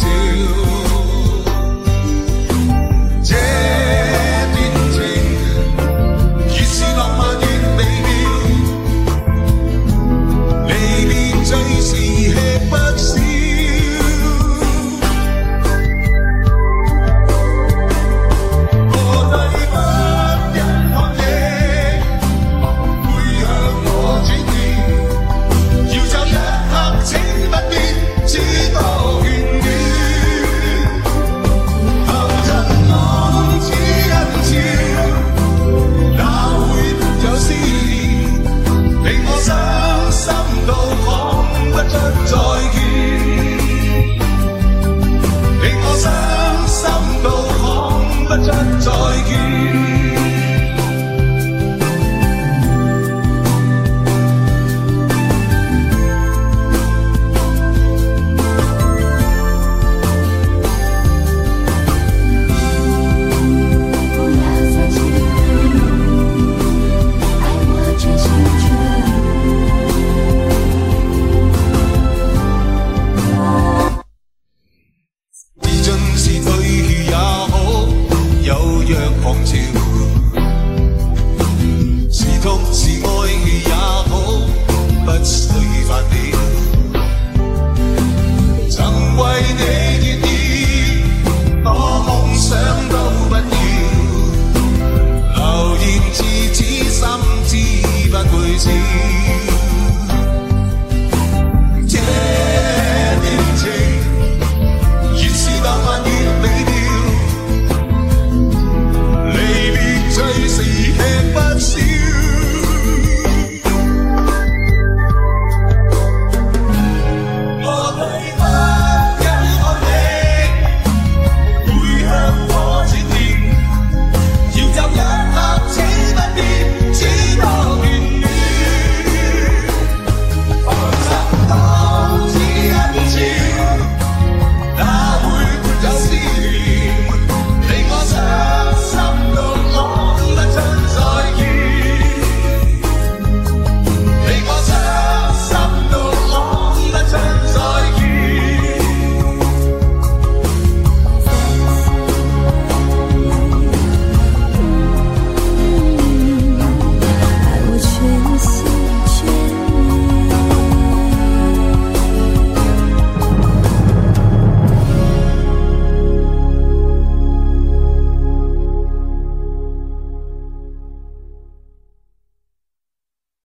Jesus. let's leave. I need.